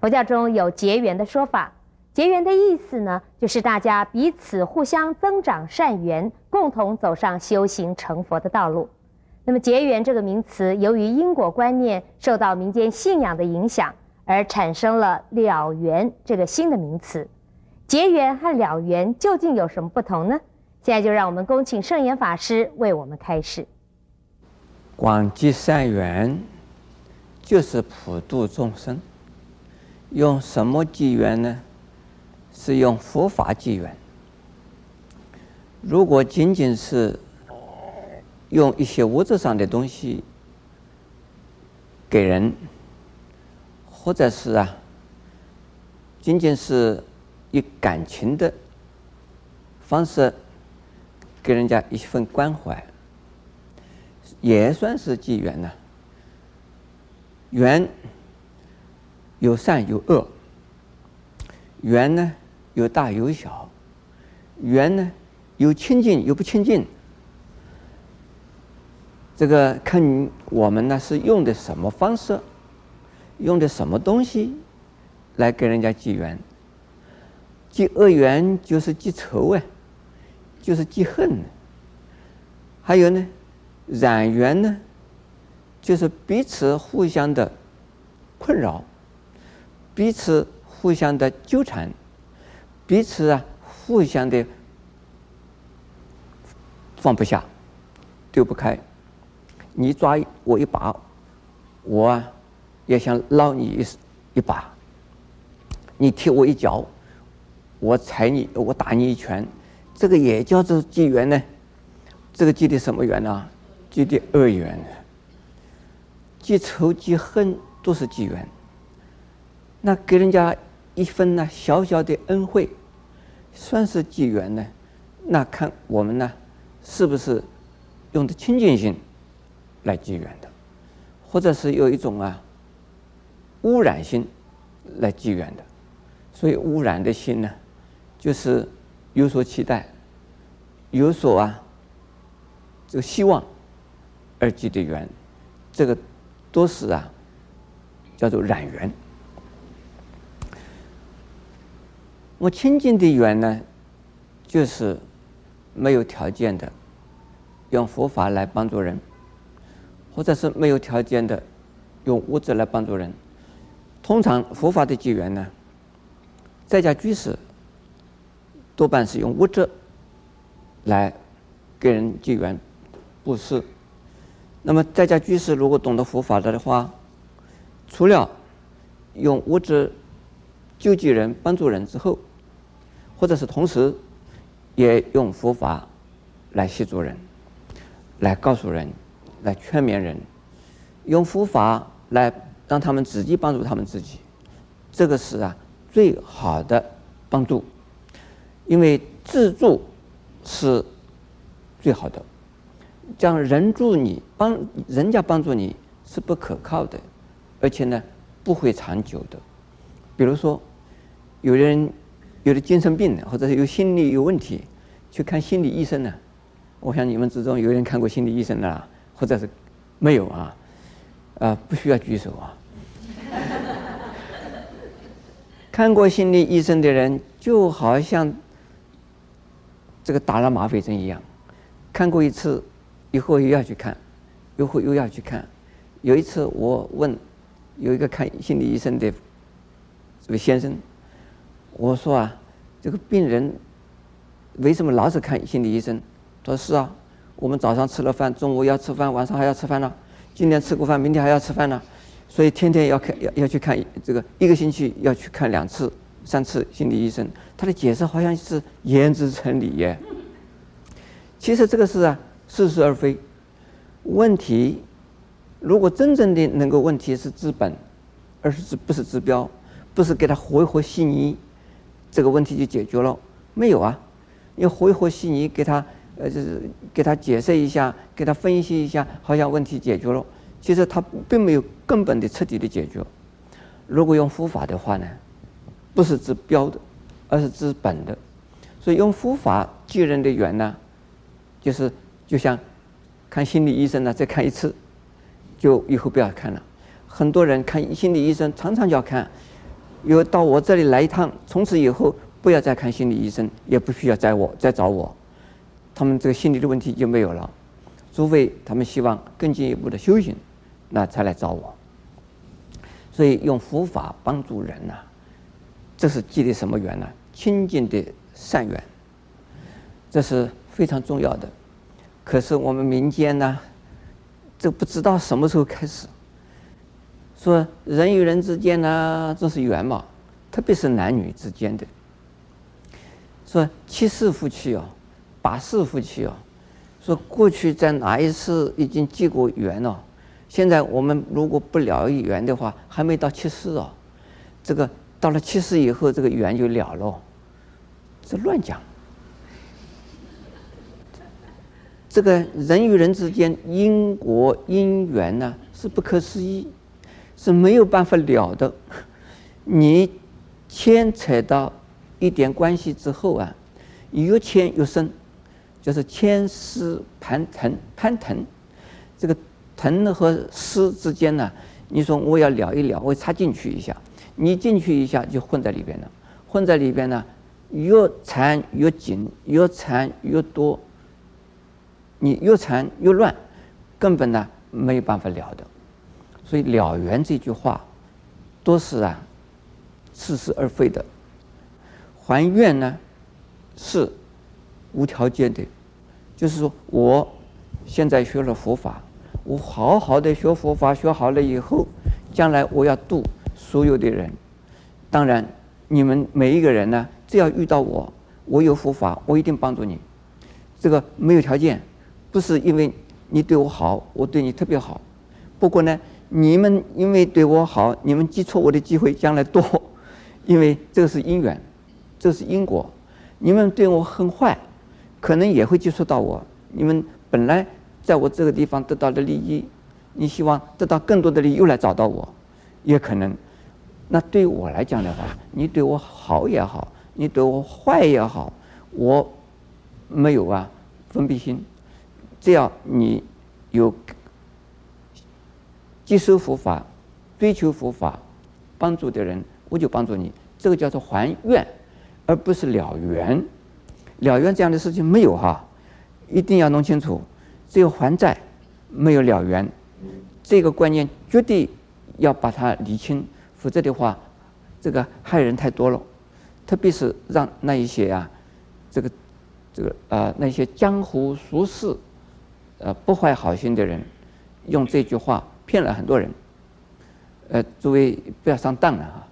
佛教中有结缘的说法，结缘的意思呢，就是大家彼此互相增长善缘，共同走上修行成佛的道路。那么结缘这个名词，由于因果观念受到民间信仰的影响，而产生了了缘这个新的名词。结缘和了缘究竟有什么不同呢？现在就让我们恭请圣严法师为我们开示。广结善缘，就是普度众生。用什么结缘呢？是用佛法结缘。如果仅仅是用一些物质上的东西给人，或者是啊，仅仅是以感情的方式给人家一份关怀，也算是机缘呢。缘。有善有恶，缘呢有大有小，缘呢有亲近有不亲近。这个看我们呢是用的什么方式，用的什么东西来跟人家结缘。结恶缘就是结仇啊，就是结恨。还有呢，染缘呢，就是彼此互相的困扰。彼此互相的纠缠，彼此啊互相的放不下，丢不开。你抓我一把，我啊也想捞你一一把。你踢我一脚，我踩你，我打你一拳，这个也叫做机缘呢。这个结的什么缘呢？结的恶缘。结仇结恨都是机缘。那给人家一份呢小小的恩惠，算是结缘呢？那看我们呢，是不是用的亲近心来结缘的，或者是有一种啊污染心来结缘的？所以污染的心呢，就是有所期待，有所啊这个希望而结的缘，这个都是啊叫做染缘。我亲近的缘呢，就是没有条件的，用佛法来帮助人，或者是没有条件的，用物质来帮助人。通常佛法的结缘呢，在家居士多半是用物质来给人结缘布施。那么在家居士如果懂得佛法的话，除了用物质救济人、帮助人之后，或者是同时，也用佛法来协助人，来告诉人，来劝勉人，用佛法来让他们自己帮助他们自己，这个是啊最好的帮助，因为自助是最好的，将人助你帮人家帮助你是不可靠的，而且呢不会长久的，比如说有人。有的精神病或者是有心理有问题，去看心理医生呢。我想你们之中有人看过心理医生的，或者是没有啊？啊，不需要举手啊。看过心理医生的人，就好像这个打了吗啡针一样，看过一次以后又要去看，又会又要去看。有一次我问有一个看心理医生的这位先生。我说啊，这个病人为什么老是看心理医生？他说是啊，我们早上吃了饭，中午要吃饭，晚上还要吃饭呢。今天吃过饭，明天还要吃饭呢，所以天天要看，要要去看这个，一个星期要去看两次、三次心理医生。他的解释好像是言之成理耶。其实这个是啊，似是而非。问题如果真正的能够问题是治本，而是治不是治标，不是给他和一和稀泥。这个问题就解决了没有啊？你和一和稀泥，给他呃，就是给他解释一下，给他分析一下，好像问题解决了。其实他并没有根本的、彻底的解决。如果用佛法的话呢，不是治标的，而是治本的。所以用佛法结人的缘呢，就是就像看心理医生呢，再看一次，就以后不要看了。很多人看心理医生，常常就要看。有到我这里来一趟，从此以后不要再看心理医生，也不需要再我再找我，他们这个心理的问题就没有了，除非他们希望更进一步的修行，那才来找我。所以用佛法帮助人呐、这是结的什么缘呢？清净的善缘，这是非常重要的。可是我们民间呢，这不知道什么时候开始，说人与人之间呢，这是缘嘛，特别是男女之间的。说七世夫妻哦，八世夫妻哦，说过去在哪一世已经结过缘了。现在我们如果不了缘的话，还没到七世哦。这个到了七世以后，这个缘就了了。这乱讲。这个人与人之间因果因缘呢，是不可思议，是没有办法了的。你牵扯到一点关系之后啊，越牵越深，就是牵丝盘藤攀藤，这个。藤和丝之间呢，你说我要了一了，我插进去一下，你进去一下就混在里边了，混在里边呢，越缠越紧，越缠越多，你越缠越乱，根本呢没有办法了的。所以了缘这句话，都是啊似是而非的。还愿呢是无条件的，就是说我现在学了佛法。我好好的学佛法，学好了以后，将来我要度所有的人。当然，你们每一个人呢，只要遇到我，我有佛法，我一定帮助你。这个没有条件，不是因为你对我好，我对你特别好。不过呢，你们因为对我好，你们接触我的机会将来多，因为这个是因缘，这是因果。你们对我很坏，可能也会接触到我。你们本来。在我这个地方得到的利益，你希望得到更多的利益，又来找到我，也可能。那对我来讲的话，你对我好也好，你对我坏也好，我没有啊分别心。只要你有接受佛法、追求佛法、帮助的人，我就帮助你。这个叫做还愿，而不是了缘。了缘这样的事情没有哈，一定要弄清楚。只有还债，没有了缘，这个观念绝对要把它理清，否则的话，这个害人太多了。特别是让那一些啊，这个这个啊、呃、那些江湖术士，呃不怀好心的人，用这句话骗了很多人。呃，诸位不要上当了啊。